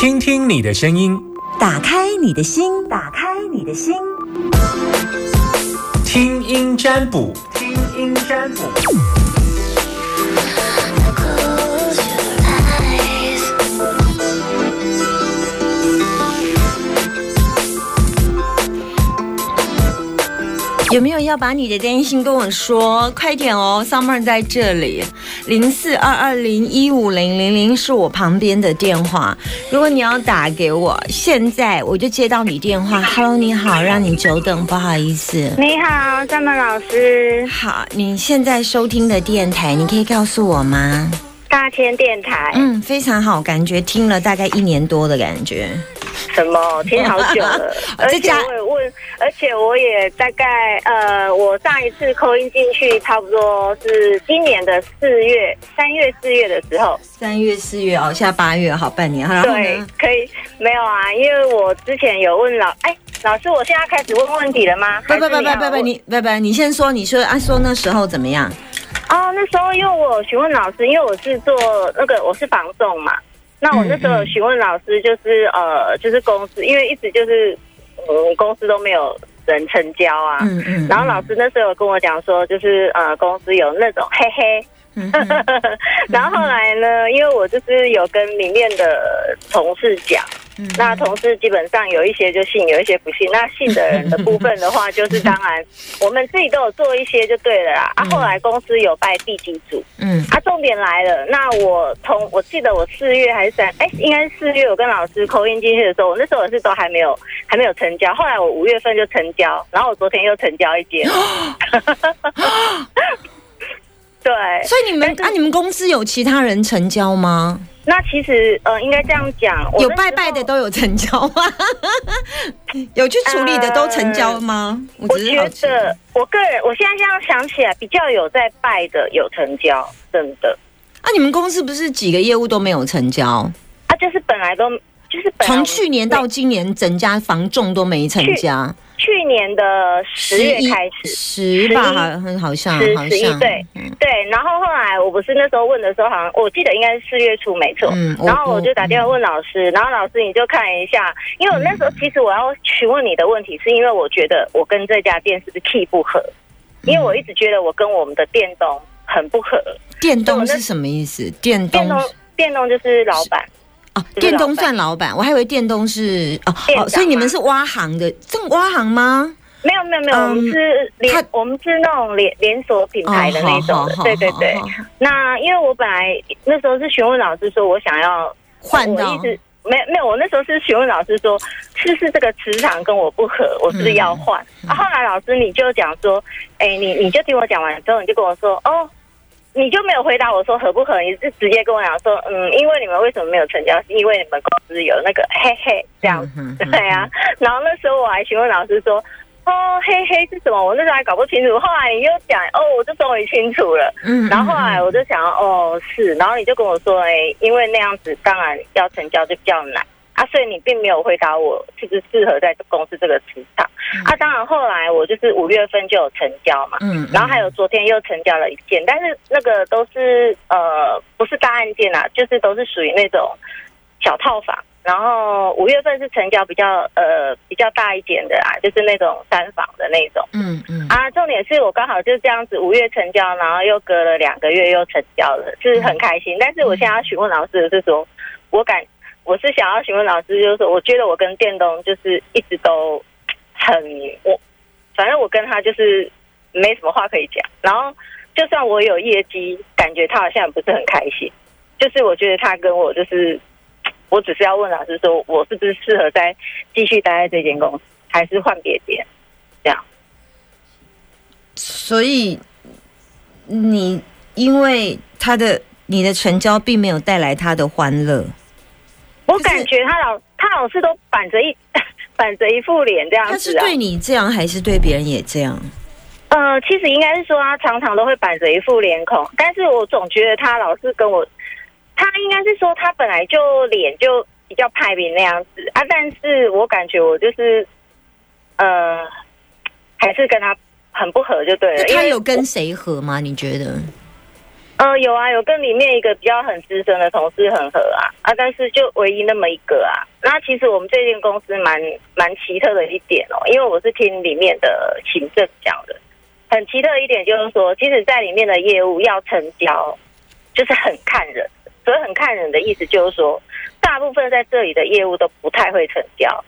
听听你的声音，打开你的心，打开你的心，听音占卜，听音占卜。有没有要把你的担心跟我说？快点哦，Summer 在这里，零四二二零一五零零零是我旁边的电话。如果你要打给我，现在我就接到你电话。Hello，你好，让你久等，不好意思。你好，Summer 老师。好，你现在收听的电台，你可以告诉我吗？大千电台。嗯，非常好，感觉听了大概一年多的感觉。什么？听好久了，而且我也问，而且我也大概呃，我上一次扣音进去，差不多是今年的四月、三月、四月的时候。三月、四月哦，现在八月，好半年。对，可以没有啊？因为我之前有问老哎老师，我现在开始问问题了吗？不不不不不不，你拜拜，你先说，你说啊，说那时候怎么样？哦，那时候因为我询问老师，因为我是做那个我是房仲嘛。那我那时候询问老师，就是呃，就是公司，因为一直就是嗯，公司都没有人成交啊。嗯嗯。然后老师那时候有跟我讲说，就是呃，公司有那种嘿嘿。然后后来呢，因为我就是有跟里面的同事讲。那同事基本上有一些就信，有一些不信。那信的人的部分的话，就是当然我们自己都有做一些就对了啦。啊，后来公司有拜地基组，嗯，啊，重点来了。那我从我记得我四月还是三，哎，应该是四月，我跟老师扣音进去的时候，我那时候是都还没有还没有成交。后来我五月份就成交，然后我昨天又成交一间。对，所以你们啊，你们公司有其他人成交吗？那其实呃，应该这样讲，有拜拜的都有成交吗？有去处理的都成交吗？我觉得我个人，我现在这样想起来，比较有在拜的有成交，真的。啊，你们公司不是几个业务都没有成交？啊，就是本来都就是从去年到今年，整家房仲都没成交。去年的十月开始，十吧，好像好像，十十一对对。然后后来我不是那时候问的时候，好像我记得应该是四月初，没错。然后我就打电话问老师，然后老师你就看一下，因为我那时候其实我要询问你的问题，是因为我觉得我跟这家店是不是 key 不合？因为我一直觉得我跟我们的店东很不合。店东是什么意思？店东电动就是老板。电动算老板，我还以为电动是哦，所以你们是挖行的，这挖行吗？没有没有没有，我们是连我们是那种连连锁品牌的那种的，对对对。那因为我本来那时候是询问老师说，我想要换到，一直没没有，我那时候是询问老师说，是是这个磁场跟我不合，我是不是要换？啊，后来老师你就讲说，哎，你你就听我讲完之后，你就跟我说，哦。你就没有回答我说合不合？你是直接跟我讲说，嗯，因为你们为什么没有成交？是因为你们公司有那个 嘿嘿这样，对啊。然后那时候我还询问老师说，哦，嘿嘿是什么？我那时候还搞不清楚。后来你又讲，哦，我就终于清楚了。嗯。然后后来我就想，哦，是。然后你就跟我说，哎，因为那样子当然要成交就比较难。啊，所以你并没有回答我是不是适合在公司这个职场啊？当然，后来我就是五月份就有成交嘛，嗯，然后还有昨天又成交了一件，但是那个都是呃不是大案件啊，就是都是属于那种小套房。然后五月份是成交比较呃比较大一点的啊，就是那种三房的那种，嗯嗯啊，重点是我刚好就是这样子五月成交，然后又隔了两个月又成交了，是很开心。但是我现在要询问老师的是说，我感。我是想要询问老师，就是，我觉得我跟电动就是一直都很我，反正我跟他就是没什么话可以讲。然后，就算我有业绩，感觉他好像不是很开心。就是我觉得他跟我就是，我只是要问老师说，我是不是适合再继续待在这间公司，还是换别店？这样。所以，你因为他的你的成交，并没有带来他的欢乐。我感觉他老他老是都板着一 板着一副脸这样子，他是对你这样，还是对别人也这样？呃，其实应该是说他常常都会板着一副脸孔，但是我总觉得他老是跟我，他应该是说他本来就脸就比较派面那样子啊，但是我感觉我就是呃，还是跟他很不合就对了。他有跟谁合吗？你觉得？呃，有啊，有跟里面一个比较很资深的同事很合啊啊，但是就唯一那么一个啊。那其实我们这间公司蛮蛮奇特的一点哦，因为我是听里面的行政讲的，很奇特一点就是说，其实在里面的业务要成交，就是很看人。所以很看人的意思就是说，大部分在这里的业务都不太会成交，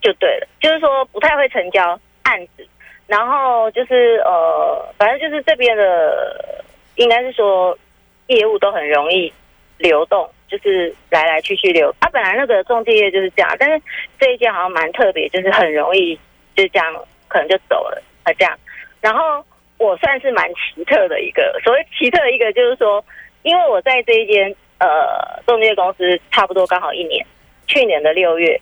就对了，就是说不太会成交案子，然后就是呃，反正就是这边的。应该是说，业务都很容易流动，就是来来去去流。啊，本来那个中介业就是这样，但是这一件好像蛮特别，就是很容易就这样可能就走了啊这样。然后我算是蛮奇特的一个，所谓奇特一个就是说，因为我在这一间呃中介公司差不多刚好一年，去年的六月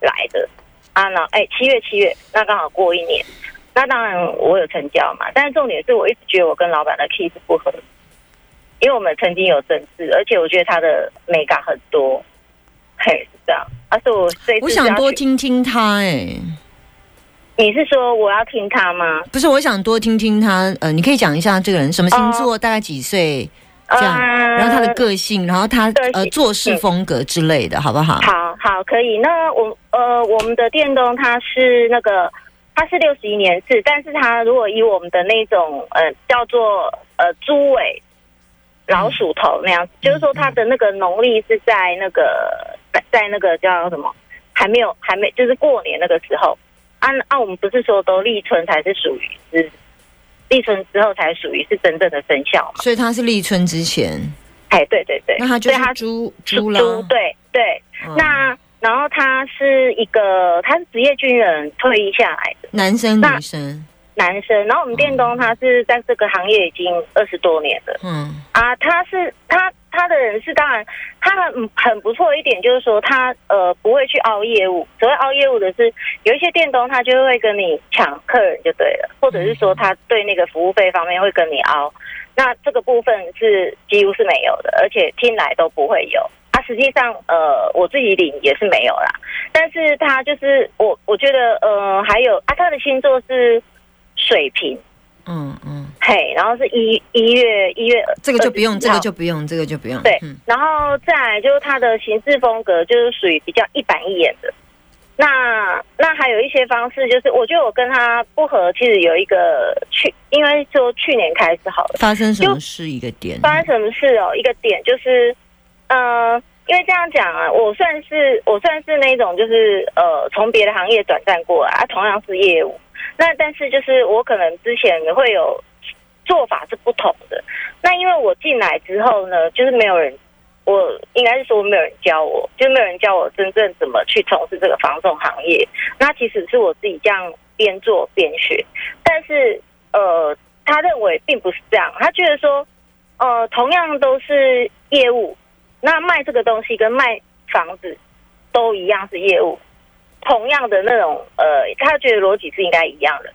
来的啊，那哎七月七月那刚好过一年。那当然，我有成交嘛，但是重点是我一直觉得我跟老板的 key 是不合，因为我们曾经有争执，而且我觉得他的美感很多，嘿，是这样。而是我这我想多听听他，哎，你是说我要听他吗？不是，我想多听听他。呃，你可以讲一下这个人什么星座，大概几岁，这样，然后他的个性，然后他呃做事风格之类的，好不好？好好，可以。那我呃，我们的电动他是那个。他是六十一年制，但是它如果以我们的那种呃叫做呃猪尾老鼠头那样子，就是说它的那个农历是在那个在在那个叫什么还没有还没就是过年那个时候，按按我们不是说都立春才是属于是立春之后才属于是真正的生肖嘛？所以它是立春之前，哎对对对，那它就是猪猪了，对对，那。然后他是一个，他是职业军人退役下来的男生，女生，男生。然后我们电工他是在这个行业已经二十多年了，嗯啊，他是他他的人是当然他很很不错一点，就是说他呃不会去熬业务。所谓熬业务的是有一些电工他就会跟你抢客人就对了，或者是说他对那个服务费方面会跟你熬。那这个部分是几乎是没有的，而且听来都不会有。他实际上，呃，我自己领也是没有啦。但是他就是我，我觉得，呃，还有啊，他的星座是水瓶，嗯嗯，嘿，然后是一一月一月，这个就不用，这个就不用，这个就不用。对，然后再来就是他的行事风格，就是属于比较一板一眼的。那那还有一些方式，就是我觉得我跟他不合，其实有一个去，因为说去年开始好了，发生什么事一个点？发生什么事哦？一个点就是。呃，因为这样讲啊，我算是我算是那种就是呃，从别的行业转战过来啊，同样是业务，那但是就是我可能之前会有做法是不同的。那因为我进来之后呢，就是没有人，我应该是说没有人教我，就没有人教我真正怎么去从事这个防重行业。那其实是我自己这样边做边学，但是呃，他认为并不是这样，他觉得说呃，同样都是业务。那卖这个东西跟卖房子都一样是业务，同样的那种呃，他觉得逻辑是应该一样的。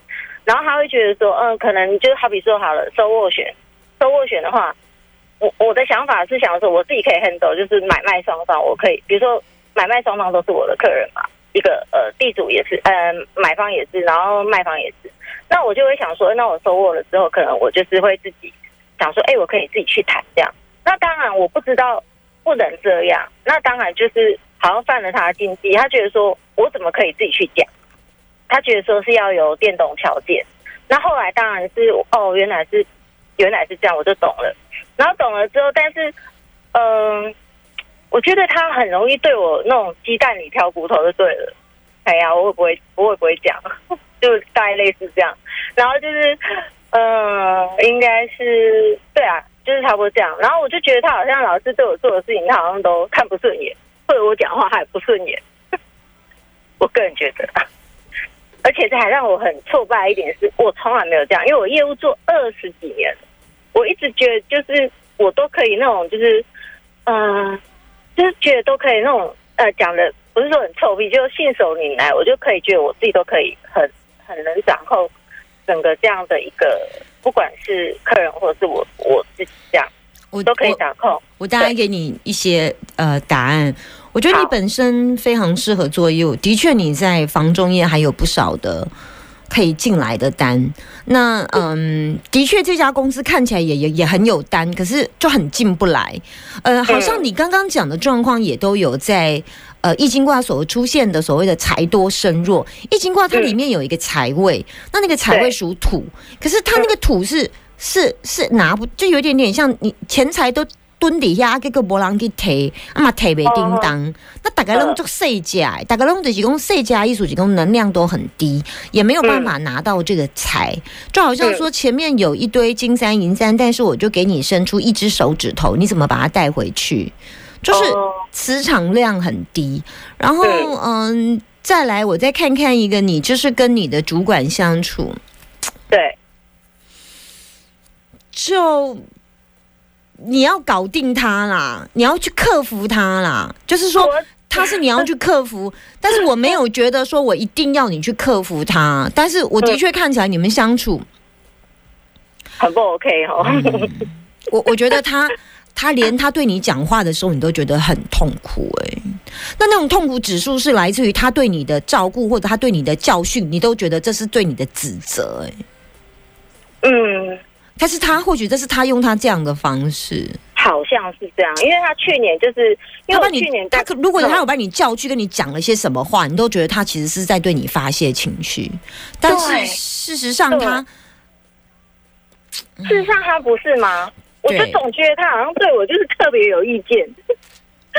然后他会觉得说，嗯，可能就好比说好了，收斡旋，收斡旋的话，我我的想法是想说，我自己可以 handle，就是买卖双方我可以，比如说买卖双方都是我的客人嘛，一个呃地主也是，嗯，买方也是，然后卖方也是。那我就会想说，那我收握了之后，可能我就是会自己想说，哎，我可以自己去谈这样。那当然我不知道。不能这样，那当然就是好像犯了他的禁忌。他觉得说，我怎么可以自己去讲？他觉得说是要有电动条件。那后来当然是哦，原来是原来是这样，我就懂了。然后懂了之后，但是嗯，我觉得他很容易对我那种鸡蛋里挑骨头就对了。哎呀，我会不会我会不会讲？就大概类似这样。然后就是嗯，应该是对啊。就是差不多这样，然后我就觉得他好像老是对我做的事情，他好像都看不顺眼，或者我讲话他也不顺眼。我个人觉得，而且这还让我很挫败一点是，我从来没有这样，因为我业务做二十几年，我一直觉得就是我都可以那种，就是嗯，就是觉得都可以那种呃讲的不是说很臭屁，就信手拈来，我就可以觉得我自己都可以很很能掌控整个这样的一个。不管是客人或者是我我自己这样，我都可以掌控。我大概给你一些呃答案。我觉得你本身非常适合做业务，的确你在房中业还有不少的可以进来的单。那嗯，的确这家公司看起来也也也很有单，可是就很进不来。呃，好像你刚刚讲的状况也都有在呃易经卦所出现的所谓的财多身弱。易经卦它里面有一个财位，那那个财位属土，可是它那个土是是是拿不，就有点点像你钱财都。蹲底下，这个无人去提，啊嘛提袂叮当。那大家拢做细家，大家拢就是讲细家艺术，就讲能量都很低，也没有办法拿到这个财。就好像说前面有一堆金山银山，但是我就给你伸出一只手指头，你怎么把它带回去？就是磁场量很低。然后嗯，再来我再看看一个，你就是跟你的主管相处，对，就。你要搞定他啦，你要去克服他啦。就是说，他是你要去克服，但是我没有觉得说我一定要你去克服他。但是我的确看起来你们相处很不 OK 哦。我我觉得他他连他对你讲话的时候，你都觉得很痛苦哎。那那种痛苦指数是来自于他对你的照顾，或者他对你的教训，你都觉得这是对你的指责哎。嗯。但是他或许这是他用他这样的方式，好像是这样，因为他去年就是因为去年他如果他有把你叫去跟你讲了些什么话，你都觉得他其实是在对你发泄情绪，但是事实上他，事实上他不是吗？我就总觉得他好像对我就是特别有意见，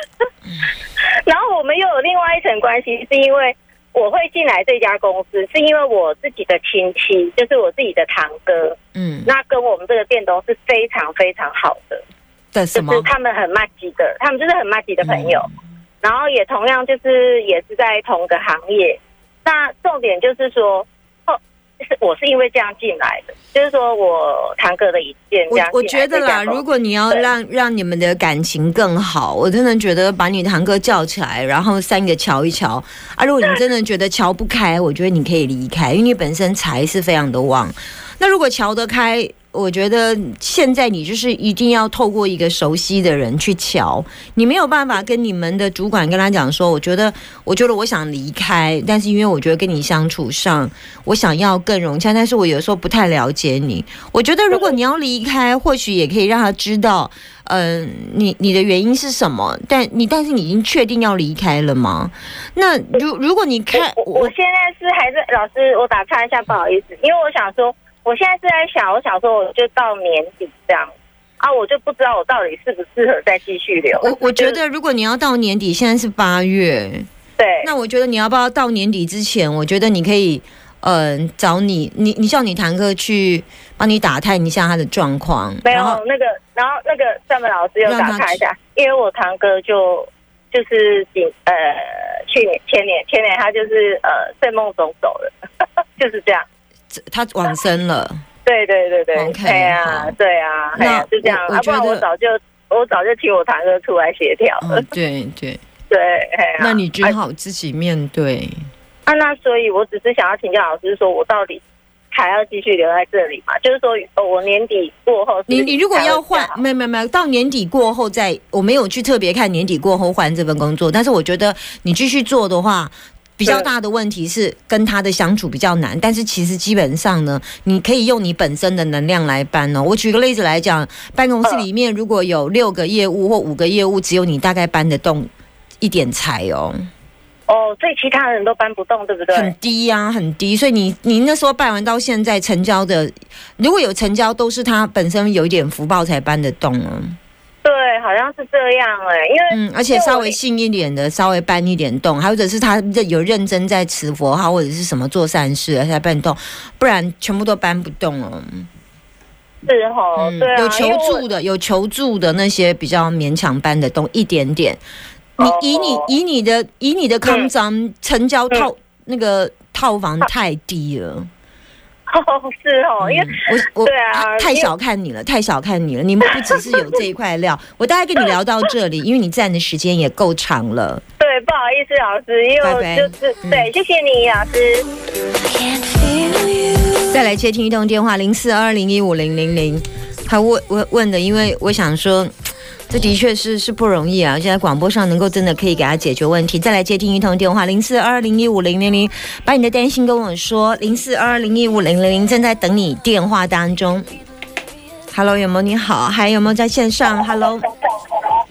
然后我们又有另外一层关系，是因为。我会进来这家公司，是因为我自己的亲戚，就是我自己的堂哥，嗯，那跟我们这个店东是非常非常好的，就是他们很默契的，他们就是很默契的朋友，然后也同样就是也是在同个行业，那重点就是说。是 我是因为这样进来的，就是说我堂哥的一件。我我觉得啦，如果你要让让你们的感情更好，我真的觉得把你堂哥叫起来，然后三个瞧一瞧啊。如果你真的觉得瞧不开，我觉得你可以离开，因为你本身财是非常的旺。那如果瞧得开。我觉得现在你就是一定要透过一个熟悉的人去瞧，你没有办法跟你们的主管跟他讲说，我觉得，我觉得我想离开，但是因为我觉得跟你相处上，我想要更融洽，但是我有时候不太了解你。我觉得如果你要离开，或许也可以让他知道，嗯，你你的原因是什么？但你但是你已经确定要离开了吗？那如如果你看，我我现在是还是老师，我打岔一下，不好意思，因为我想说。我现在是在想，我想说，我就到年底这样啊，我就不知道我到底适不适合再继续留。我我觉得，如果你要到年底，现在是八月，对，那我觉得你要不要到年底之前？我觉得你可以，嗯，找你，你你叫你堂哥去帮你打探一下他的状况。没有那个，然后那个上面老师又打探一下，因为我堂哥就就是今呃去年前年前年他就是呃睡梦中走了，就是这样。他往生了，对对对对，OK，对啊，对啊，那就这样。我觉得我早就我早就请我堂哥出来协调 了。对对对，那你只好自己面对。啊，那所以我只是想要请教老师，说我到底还要继续留在这里吗？就是说，我年底过后，你你如果要换，没有没有没有，到年底过后再，我没有去特别看年底过后换这份工作，但是我觉得你继续做的话。比较大的问题是跟他的相处比较难，但是其实基本上呢，你可以用你本身的能量来搬哦。我举个例子来讲，办公室里面如果有六个业务或五个业务，只有你大概搬得动一点财哦。哦，所以其他人都搬不动，对不对？很低呀，很低。所以你你那时候办完到现在成交的，如果有成交，都是他本身有一点福报才搬得动哦。对，好像是这样哎，因为嗯，而且稍微信一点的，稍微搬一点动，或者是他有认真在持佛号，或者是什么做善事才搬动，不然全部都搬不动哦。是哈，对有求助的，有求助的那些比较勉强搬得动一点点。你以你以你的以你的康张成交套那个套房太低了。哦，是哦，因为我我对啊，太小看你了，太小看你了。你们不只是有这一块料，我大概跟你聊到这里，因为你站的时间也够长了。对，不好意思，老师，因为我就是对，谢谢你，老师。再来接听一通电话，零四二零一五零零零，他问问问的，因为我想说。这的确是是不容易啊！现在广播上能够真的可以给他解决问题。再来接听一通电话，零四二二零一五零零零，把你的担心跟我说。零四二二零一五零零零正在等你电话当中。Hello，有没有你好？还有没有在线上？Hello，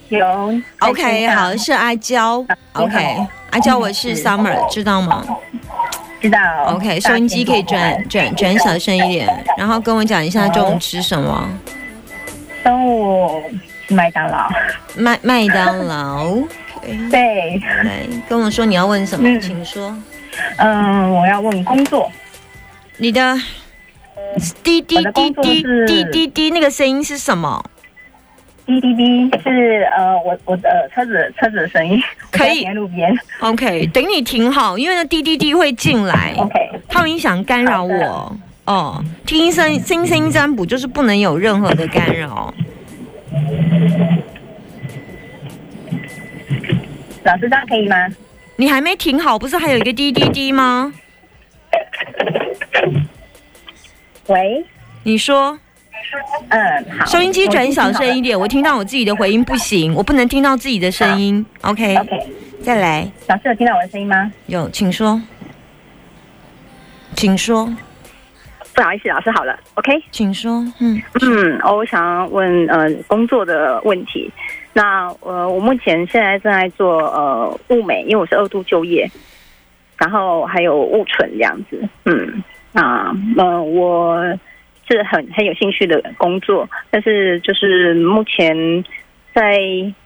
有 OK，好，是阿娇。OK，阿娇，我是 Summer，知道吗？知道。OK，收音机可以转转转小声一点，然后跟我讲一下中午吃什么。中午吃麦当劳。麦麦当劳。对，来跟我说你要问什么，嗯请说。嗯，我要问工作。你的滴滴滴滴滴滴滴那个声音是什么？滴滴滴是呃，我我的车子车子的声音。可以在路边。OK，等你停好，因为那滴滴滴会进来，OK。它会影响干扰我。哦，听声听声音占卜就是不能有任何的干扰。老师这样可以吗？你还没停好，不是还有一个滴滴滴吗？喂，你说，嗯，好。收音机转小声一点，我听到我自己的回音不行，我不能听到自己的声音。OK，OK，再来，老师有听到我的声音吗？有，请说，请说，不好意思，老师好了，OK。请说，嗯，嗯，哦，我想要问呃工作的问题。那呃，我目前现在正在做呃物美，因为我是二度就业，然后还有物存这样子。嗯，那呃我是很很有兴趣的工作，但是就是目前在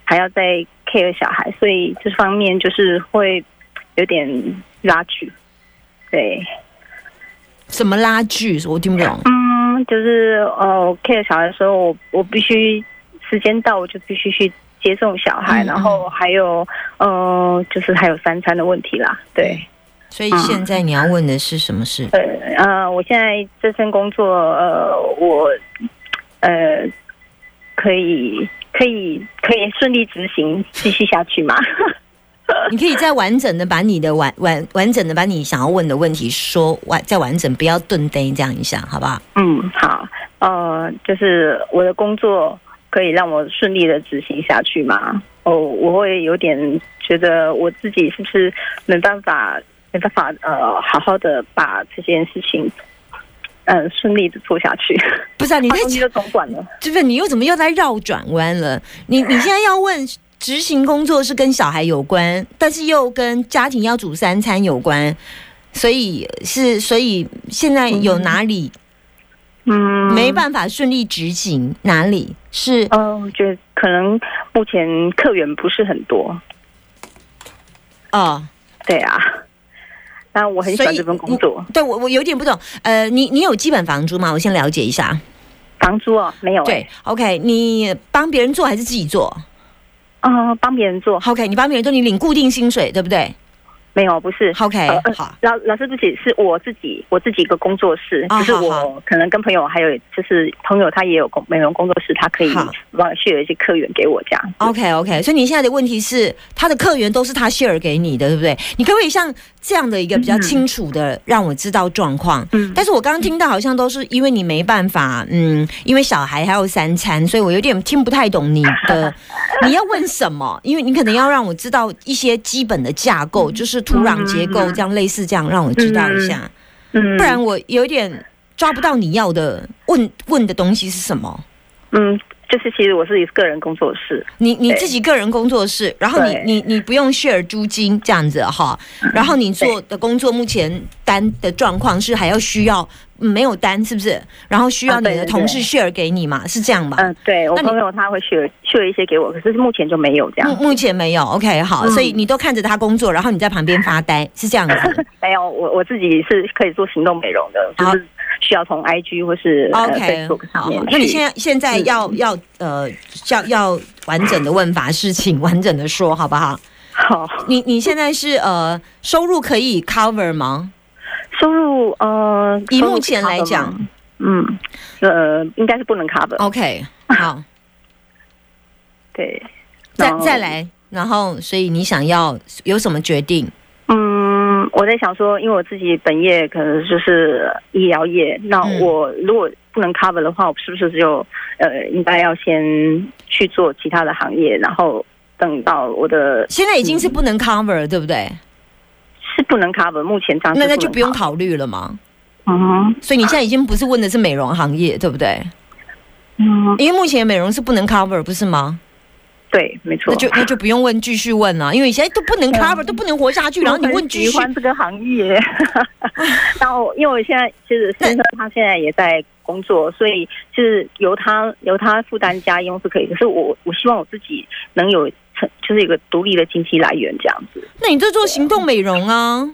还要在 care 小孩，所以这方面就是会有点拉锯。对，什么拉锯？我听不懂。嗯，就是呃，care 小孩的时候，我我必须时间到，我就必须去接送小孩，嗯然后还有呃，就是还有三餐的问题啦。对，所以现在你要问的是什么事？呃呃，我现在这份工作，呃，我呃可以可以可以顺利执行继续下去吗？你可以再完整的把你的完完完整的把你想要问的问题说完，再完整，不要顿呆这样一下，好不好？嗯，好，呃，就是我的工作可以让我顺利的执行下去吗？哦，我会有点觉得我自己是不是没办法，没办法，呃，好好的把这件事情，嗯、顺利的做下去。不是啊，你在讲把东西都总管了。就是你又怎么又在绕转弯了？你你现在要问执行工作是跟小孩有关，但是又跟家庭要煮三餐有关，所以是所以现在有哪里嗯，没办法顺利执行？哪里是？嗯、我觉得可能目前客源不是很多。哦，对啊，那我很喜欢这份工作。对我我有点不懂。呃，你你有基本房租吗？我先了解一下。房租哦，没有、欸。对，OK，你帮别人做还是自己做哦，帮别人做？OK，你帮别人做，你领固定薪水，对不对没有，不是。？OK，好，老老师，对不起，是我自己，我自己一个工作室，就是我可能跟朋友还有就是朋友他也有工美容工作室，他可以好帮我 share 一些客源给我这样。OK OK，所以你现在的问题是，他的客源都是他 share 给你的，对不对？你可不可以像这样的一个比较清楚的让我知道状况？嗯但是我刚刚听到好像都是因为你没办法，嗯，因为小孩还有三餐，所以我有点听不太懂你的 你要问什么？因为你可能要让我知道一些基本的架构，就是土壤结构这样类似这样，让我知道一下，嗯，不然我有点抓不到你要的问问的东西是什么。嗯，就是其实我是一个个人工作室，你你自己个人工作室，然后你你你不用 share 租金这样子哈，然后你做的工作目前单的状况是还要需要、嗯没有单是不是？然后需要你的同事 share 给你嘛，是这样吧？嗯、对我朋友他会 share share 一些给我，可是目前就没有这样目。目前没有，OK 好，嗯所以你都看着他工作，然后你在旁边发呆，是这样子。没有，我我自己是可以做行动美容的，就好是需要从 IG 或是、呃、OK，Facebook 上好面。，那你现在现在嗯要要呃要要完整的问法是，请 完整的说好不好？好你你现在是呃收入可以 cover 吗？收入呃，以目前来讲吗，嗯呃，应该是不能 cover。OK，好，对，再再来，然后所以你想要有什么决定？嗯，我在想说，因为我自己本业可能就是医疗业，那嗯我如果不能 cover 的话，我是不是就呃应该要先去做其他的行业，然后等到我的现在已经是不能 cover 了，对不对？是不能 cover，目前暂时那那就不用考虑了嘛。嗯哼所以你现在已经不是问的是美容行业，对不对？嗯，因为目前美容是不能 cover，不是吗？对，没错那。就那就不用问，继续问了，因为你现在都不能 cover，都不能活下去，然后你问继续喜，欢这个行业，然后因为我现在其实先生他现在也在工作，所以就是由他由他负担家用是可以，可是我我希望我自己能有成就是一个独立的经济来源这样子。那你就做行动美容啊。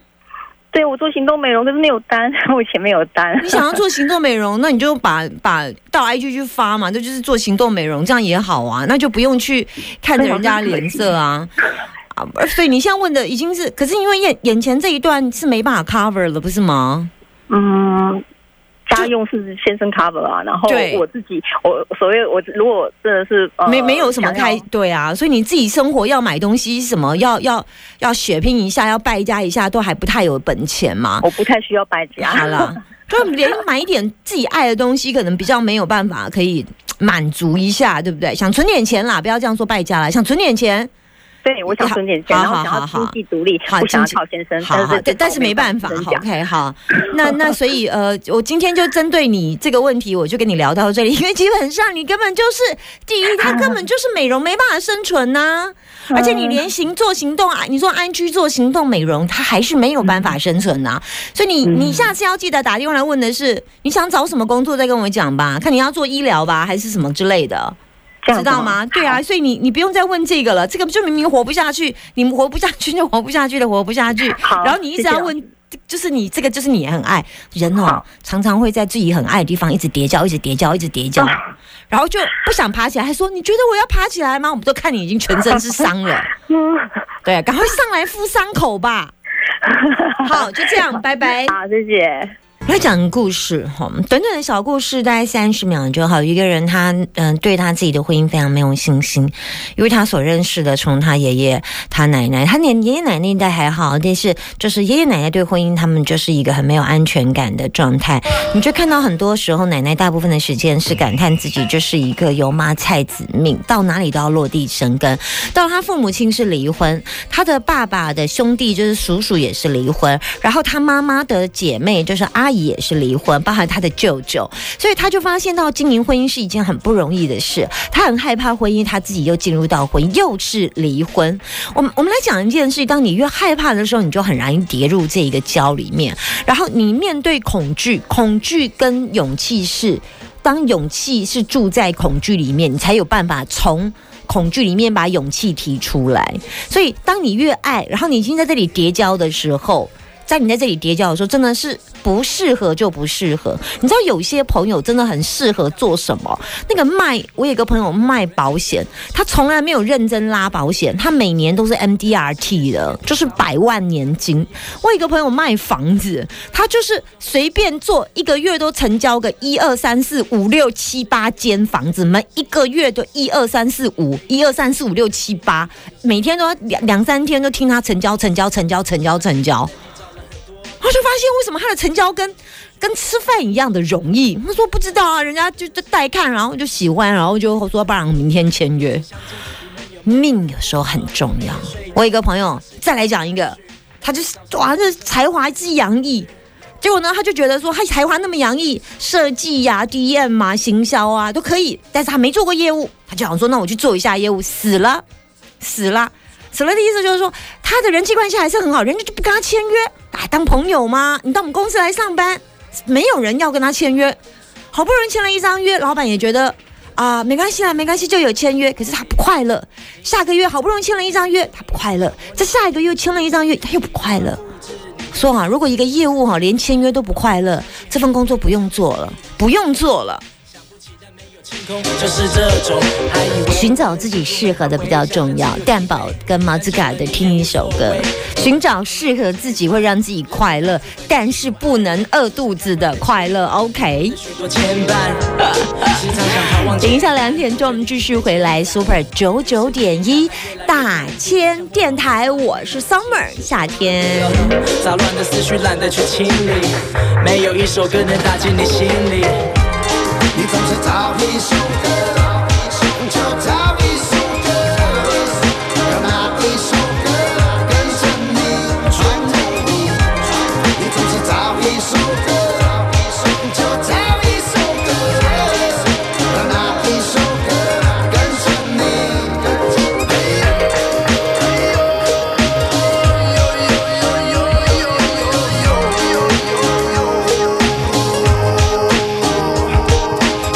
对我做行动美容，可是没有单，我前没有单。你想要做行动美容，那你就把把到 IG 去发嘛，这就是做行动美容，这样也好啊，那就不用去看着人家脸色啊。啊，所以你现在问的已经是，可是因为眼眼前这一段是没办法 cover 了，不是吗？嗯，家用是先生 cover 啊，然后对我自己，我所谓我如果真的是呃没没有什么开对啊，所以你自己生活要买东西什么，要要要血拼一下，要败家一下，都还不太有本钱嘛。我不太需要败家。好了，就连买一点自己爱的东西，可能比较没有办法可以满足一下，对不对？想存点钱啦，不要这样说败家啦，想存点钱。对，我想存点钱，好然后想要好好经济独立，好不想要靠先生，好好，但是但但是没办法好，OK，好，那那所以呃，我今天就针对你这个问题，我就跟你聊到这里，因为基本上你根本就是第一，他根本就是美容没办法生存呐、而且你连行做行动啊，你说安居做行动美容，他还是没有办法生存呐、所以你你下次要记得打电话来问的是，你想找什么工作再跟我讲吧，看你要做医疗吧，还是什么之类的。这样知道吗？对啊，所以你你不用再问这个了，这个就明明活不下去，你们活不下去就活不下去的活不下去，好然后你一直要问。就是你这个，就是你很爱人哦，常常会在自己很爱的地方一直叠跤，一直叠跤，一直叠跤，然后就不想爬起来，还说你觉得我要爬起来吗？我们都看你已经全身是伤了，对，赶快上来敷伤口吧。好，就这样，拜拜。好，谢谢。来讲故事哈，短短的小故事，大概三十秒就好。一个人他嗯、对他自己的婚姻非常没有信心，因为他所认识的从他爷爷、他奶奶，他年爷爷奶奶那一代还好，但是就是爷爷奶奶对婚姻，他们就是一个很没有安全感的状态。你就看到很多时候，奶奶大部分的时间是感叹自己就是一个油麻菜籽命，到哪里都要落地生根。到他父母亲是离婚，他的爸爸的兄弟就是叔叔也是离婚，然后他妈妈的姐妹就是阿姨也是离婚，包含他的舅舅，所以他就发现到经营婚姻是一件很不容易的事，他很害怕婚姻，他自己又进入到婚姻，又是离婚。我们我们来讲一件事，当你越害怕的时候，你就很容易跌入这一个礁里面，然后你面对恐惧，恐惧跟勇气是。当勇气是住在恐惧里面，你才有办法从恐惧里面把勇气提出来。所以，当你越爱，然后你已经在这里叠交的时候，在你在这里叠交的时候，真的是不适合就不适合。你知道有些朋友真的很适合做什么？那个卖，我有个朋友卖保险，他从来没有认真拉保险，他每年都是 MDRT 的，就是百万年金。我有一个朋友卖房子，他就是随便做一个月都成交个一二三四五六七八间房子，每一个月都一二三四五一二三四五六七八，每天都要两两三天都听他成交成交成交成交成交。他就发现为什么他的成交跟跟吃饭一样的容易。他说不知道啊，人家就就带看，然后就喜欢，然后就说不然明天签约。命有时候很重要。我有一个朋友，再来讲一个，他就是哇，这才华之洋溢。结果呢，他就觉得说他才华那么洋溢，设计呀、DM 啊、行销啊都可以，但是他没做过业务，他就想说，那我去做一下业务，死了，死了。死了的意思就是说，他的人际关系还是很好，人家就不跟他签约，啊，当朋友吗？你到我们公司来上班，没有人要跟他签约，好不容易签了一张约，老板也觉得啊、没关系啦，没关系，就有签约，可是他不快乐。下个月好不容易签了一张约，他不快乐，在下一个月签了一张约，他又不快乐。说啊，如果一个业务哈连签约都不快乐，这份工作不用做了，不用做了。寻找自己适合的比较重要。蛋宝跟马兹卡的听一首歌，寻找适合自己会让自己快乐，但是不能饿肚子的快乐。OK。等一下两点钟我们继续回来 Super 九九点一大千电台，我是 Summer 夏天。杂乱的思绪懒得去清理，没有一首歌能打进你心里。是找一首歌